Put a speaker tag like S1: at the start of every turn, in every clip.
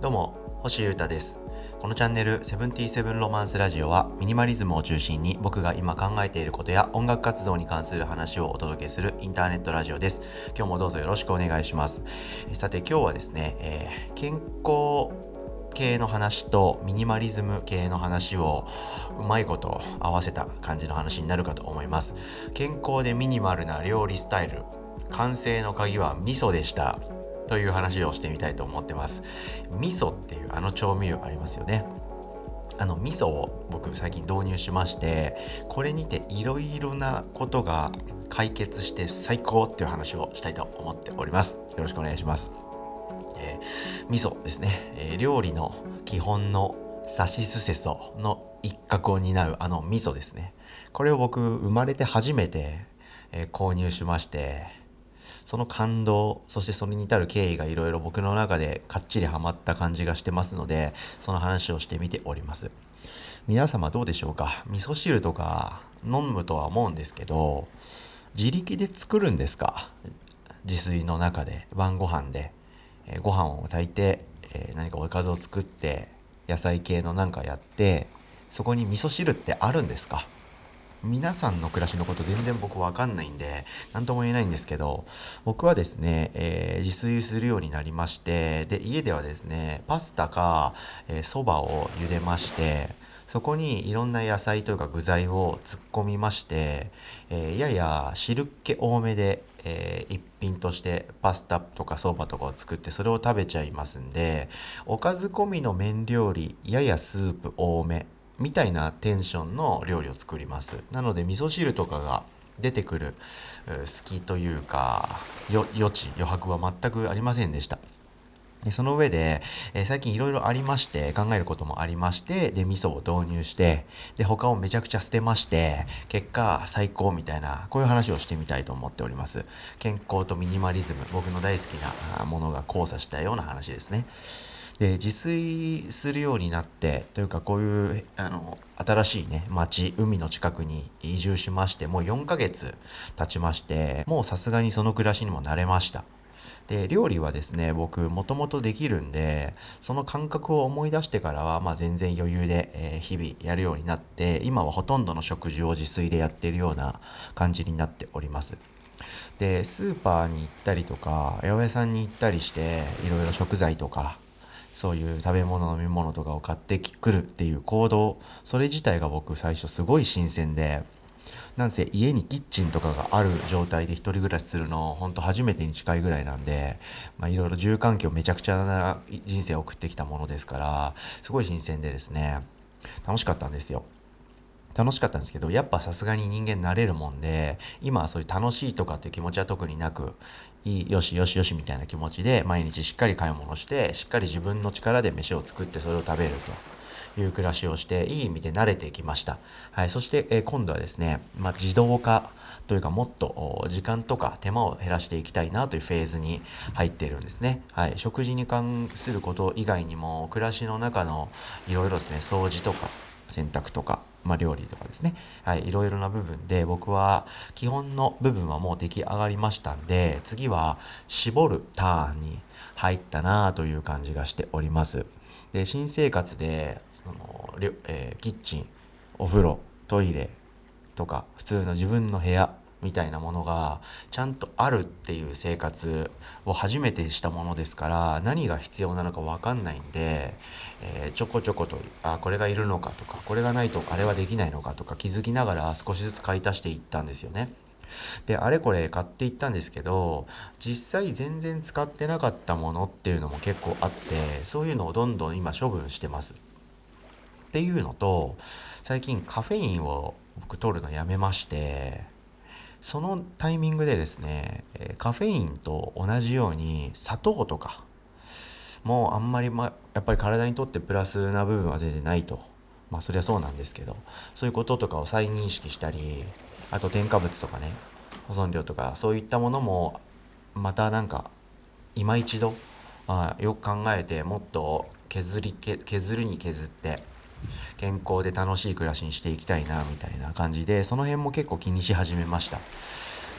S1: どうも星優太です。このチャンネル「セブンティーセブンロマンスラジオ」はミニマリズムを中心に僕が今考えていることや音楽活動に関する話をお届けするインターネットラジオです。今日もどうぞよろしくお願いします。さて今日はですね、えー、健康系の話とミニマリズム系の話をうまいこと合わせた感じの話になるかと思います。健康でミニマルな料理スタイル。完成の鍵は味噌でした。という話をしてみたいと思ってます。味噌っていうあの調味料ありますよね。あの味噌を僕最近導入しましてこれにていろいろなことが解決して最高っていう話をしたいと思っております。よろしくお願いします、えー、味噌ですね、えー、料理の基本のさしすせその一角を担うあの味噌ですね。これを僕生まれて初めて、えー、購入しましてその感動、そしてそれに至る経緯がいろいろ僕の中でかっちりハマった感じがしてますので、その話をしてみております。皆様どうでしょうか？味噌汁とか飲むとは思うんですけど、自力で作るんですか？自炊の中で、晩ご飯で、えー、ご飯を炊いて、えー、何かおかずを作って、野菜系のなんかやって、そこに味噌汁ってあるんですか？皆さんの暮らしのこと全然僕わかんないんで、何とも言えないんですけど、僕はですね、えー、自炊するようになりまして、で、家ではですね、パスタか、えー、蕎麦を茹でまして、そこにいろんな野菜というか具材を突っ込みまして、えー、やや汁っ気多めで、えー、一品としてパスタとかそばとかを作ってそれを食べちゃいますんでおかず込みの麺料理ややスープ多めみたいなテンションの料理を作りますなので味噌汁とかが出てくる隙というか余地余白は全くありませんでしたでその上で、えー、最近いろいろありまして、考えることもありまして、で、味噌を導入して、で、他をめちゃくちゃ捨てまして、結果最高みたいな、こういう話をしてみたいと思っております。健康とミニマリズム、僕の大好きなものが交差したような話ですね。で自炊するようになってというかこういうあの新しいね町海の近くに移住しましてもう4ヶ月経ちましてもうさすがにその暮らしにも慣れました。で料理はですね僕もともとできるんでその感覚を思い出してからは、まあ、全然余裕で、えー、日々やるようになって今はほとんどの食事を自炊でやってるような感じになっております。でスーパーに行ったりとか八百屋さんに行ったりしていろいろ食材とかそういう食べ物飲み物とかを買ってくるっていう行動それ自体が僕最初すごい新鮮でなんせ家にキッチンとかがある状態で1人暮らしするのほんと初めてに近いぐらいなんでいろいろ住環境めちゃくちゃな人生を送ってきたものですからすごい新鮮でですね楽しかったんですよ。楽しかったんですけど、やっぱさすがに人間慣れるもんで、今はそういう楽しいとかっていう気持ちは特になく、いい、よしよしよしみたいな気持ちで、毎日しっかり買い物して、しっかり自分の力で飯を作ってそれを食べると。いう暮らしをして、いい意味で慣れてきました。はい。そして、えー、今度はですね、まあ、自動化というか、もっと時間とか手間を減らしていきたいなというフェーズに入っているんですね。はい。食事に関すること以外にも、暮らしの中のいろいろですね、掃除とか、洗濯とか、まあ、料理とかですね。はい、いろいろな部分で僕は基本の部分はもう出来上がりましたんで、次は絞るターンに入ったなという感じがしております。で、新生活で、その、えー、キッチン、お風呂、トイレとか、普通の自分の部屋みたいなものがちゃんとあるっていう生活を初めてしたものですから何が必要なのか分かんないんで、えー、ちょこちょことあこれがいるのかとかこれがないとあれはできないのかとか気づきながら少しずつ買い足していったんですよね。であれこれ買っていったんですけど実際全然使ってなかったものっていうのも結構あってそういうのをどんどん今処分してます。っていうのと最近カフェインを僕取るのやめましてそのタイミングでですね、カフェインと同じように砂糖とかもうあんまり、ま、やっぱり体にとってプラスな部分は全然ないと。まあそりゃそうなんですけど、そういうこととかを再認識したり、あと添加物とかね、保存料とかそういったものもまたなんか今一度あよく考えてもっと削り削るに削って健康で楽しい暮らしにしていきたいなみたいな感じでその辺も結構気にし始めました。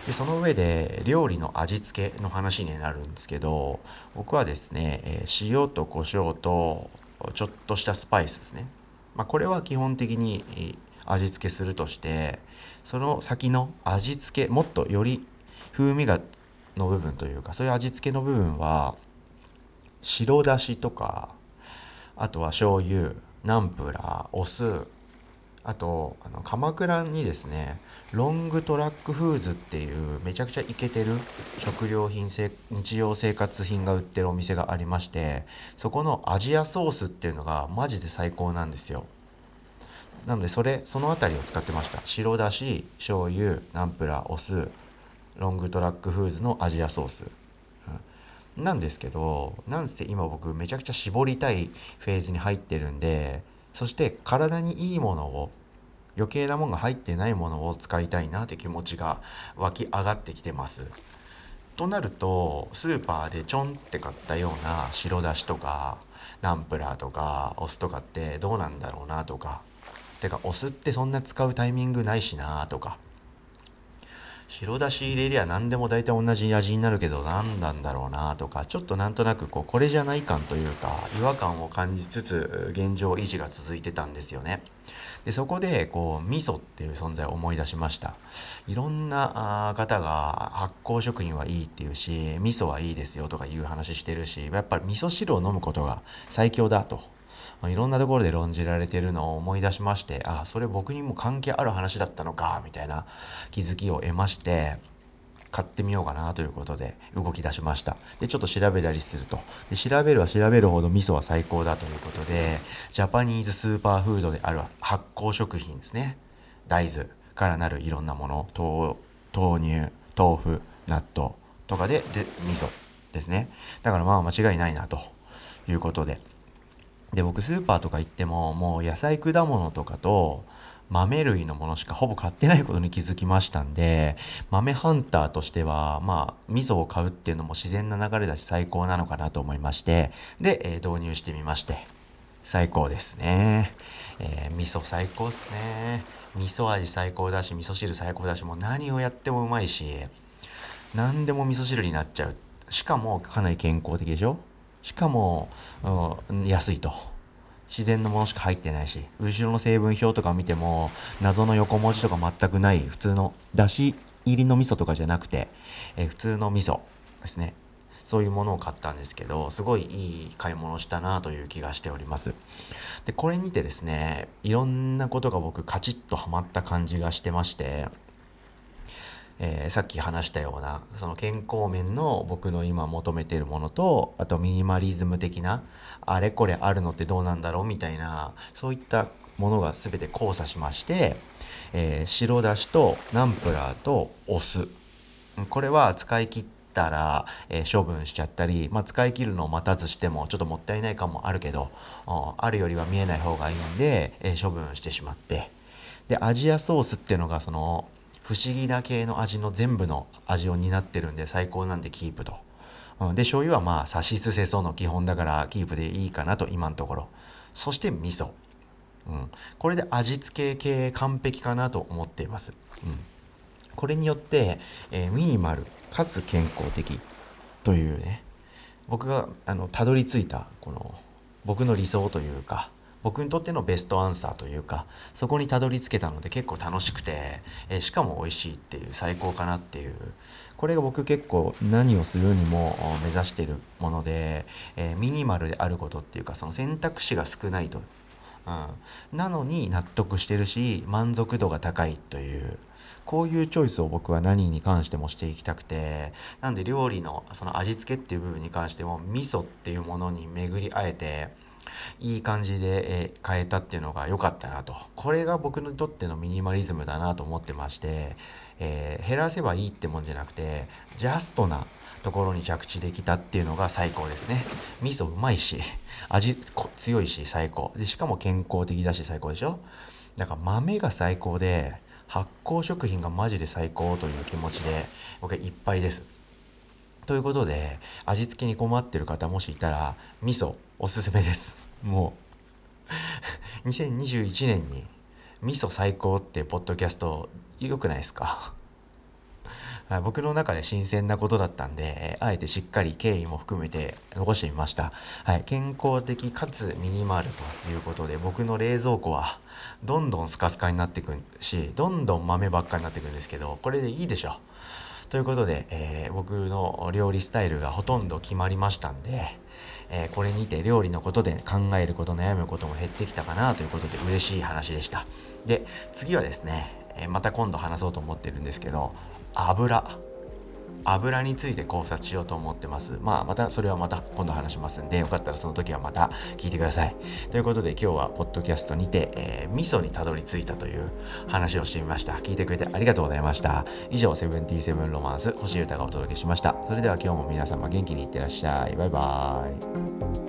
S1: でその上で料理の味付けの話になるんですけど僕はですね、えー、塩と胡椒とちょっとしたスパイスですね、まあ、これは基本的に味付けするとしてその先の味付けもっとより風味がの部分というかそういう味付けの部分は白だしとかあとは醤油ナンプラーお酢あとあの鎌倉にですねロングトラックフーズっていうめちゃくちゃイケてる食料品日常生活品が売ってるお店がありましてそこのアジアソースっていうのがマジで最高なんですよ。なのでそれその辺りを使ってました。白だし醤油ナンプラーお酢ロングトラックフーズのアジアソース、なんですけどなんせ今僕めちゃくちゃ絞りたいフェーズに入ってるんでそして体にいいものを余計なものが入ってないものを使いたいなって気持ちが湧き上がってきてます。となるとスーパーでちょんって買ったような白だしとかナンプラーとかお酢とかってどうなんだろうなとかてかお酢ってそんな使うタイミングないしなとか白だし入れりゃ何でも大体同じ味になるけど何なんだろうなとかちょっとなんとなくこうこれじゃない感というか違和感を感じつつ現状維持が続いてたんですよね。でそこでこう味噌っていう存在を思い出しましたいろんな方が発酵食品はいいっていうし味噌はいいですよとかいう話してるしやっぱり味噌汁を飲むことが最強だといろんなところで論じられてるのを思い出しましてあそれ僕にも関係ある話だったのかみたいな気づきを得まして買ってみようかなということで動き出しました。でちょっと調べたりすると。で調べるは調べるほど味噌は最高だということでジャパニーズスーパーフードである発酵食品ですね。大豆からなるいろんなもの豆乳豆腐納豆とかでで味噌ですね。だからまあ間違いないなということで。で僕スーパーとか行ってももう野菜果物とかと豆類のものしかほぼ買ってないことに気づきましたんで豆ハンターとしてはまあ味噌を買うっていうのも自然な流れだし最高なのかなと思いましてで、えー、導入してみまして最高ですね、えー、味噌最高っすね。味噌味最高だし味噌汁最高だしもう何をやってもうまいし何でも味噌汁になっちゃう。しかもかなり健康的でしょ？しかも、うん、安いと。自然のものしか入ってないし、後ろの成分表とか見ても、謎の横文字とか全くない、普通のだし入りの味噌とかじゃなくて、え普通の味噌ですね。そういうものを買ったんですけど、すごいいい買い物したなという気がしております。で、これにてですね、いろんなことが僕カチッとハマった感じがしてまして、えー、さっき話したようなその健康面の僕の今求めているものとあとミニマリズム的なあれこれあるのってどうなんだろうみたいなそういったものが全て交差しまして、えー、白だしとナンプラーとお酢。これは使い切ったら、えー、処分しちゃったり、まあ、使い切るのを待たずしてもちょっともったいない感もあるけどあるよりは見えない方がいいんで、え処分してしまって。でアジアソースっていうのがその不思議な系の味の全部の味を担ってるんで最高なんでキープと。うん、で、醤油はまあ、さしすせその基本だからキープでいいかなと今のところ。そして味噌。うん。これで味付け系完璧かなと思っています。うん。これによって、えー、ミニマルかつ健康的というね、僕があのたどり着いたこの僕の理想というか僕にとってのベストアンサーというかそこにたどり着けたので結構楽しくて、えー、しかも美味しいっていう最高かなっていう。これが僕結構何をするにも目指してるもので、えー、ミニマルであることっていうかその選択肢が少ないと、うん、なのに納得してるし満足度が高いというこういうチョイスを僕は何に関してもしていきたくてなんで料理のその味付けっていう部分に関しても味噌っていうものに巡り会えていい感じで、え変えたっていうのが良かったなと。これが僕にとってのミニマリズムだなと思ってまして、えー、減らせばいいってもんじゃなくて、ジャストなところに着地できたっていうのが最高ですね。味噌うまいし、味強いし最高。で、しかも健康的だし最高でしょ？だから豆が最高で、発酵食品がマジで最高という気持ちで僕はいっぱいです。ということで味付けに困ってる方もしいたら味噌おすすめですもう 2021年に味噌最高ってポッドキャスト良くないですか？僕の中で新鮮なことだったんで、あえてしっかり経緯も含めて残してみました。はい、健康的かつミニマルということで、僕の冷蔵庫はどんどんスカスカになっていくし、どんどん豆ばっかになっていくんですけど、これでいいでしょ。ということで、えー、僕の料理スタイルがほとんど決まりましたんで、えー、これにて料理のことで考えること悩むことも減ってきたかなということで嬉しい話でした。で次はですね、え、また今度話そうと思ってるんですけど油。油について考察しようと思ってます。まあ、またそれはまた今度話しますんで、よかったらその時はまた聞いてください。ということで今日はポッドキャストにて、えー、味噌にたどり着いたという話をしてみました。聞いてくれてありがとうございました。以上、セブンティーセブンロマンス、星歌がお届けしました。それでは今日も皆様元気にいってらっしゃい。バイバーイ。